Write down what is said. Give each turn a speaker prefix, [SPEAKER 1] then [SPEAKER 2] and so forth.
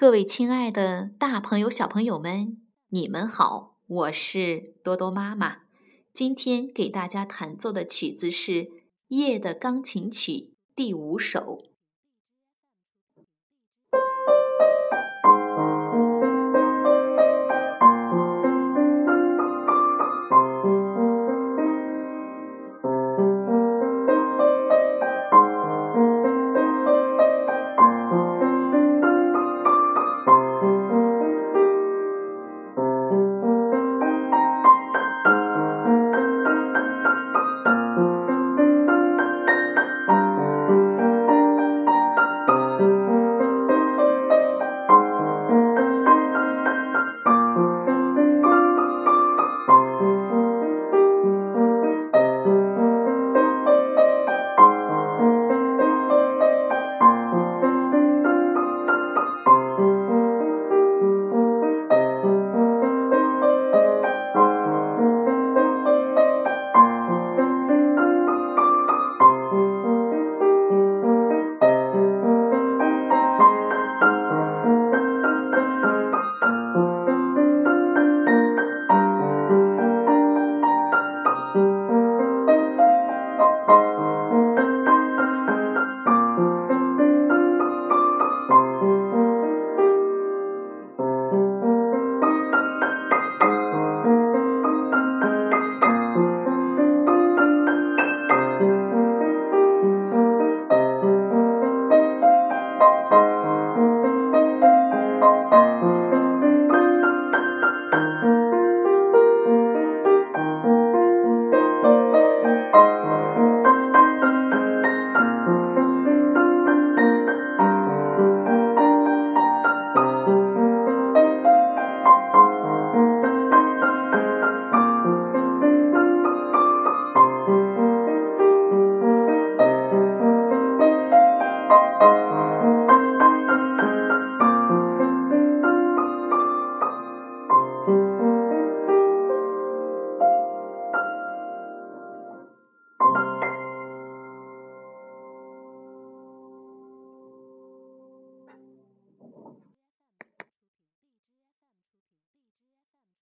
[SPEAKER 1] 各位亲爱的大朋友小朋友们你们好我是多多妈妈。今天给大家弹奏的曲子是夜的钢琴曲第五首。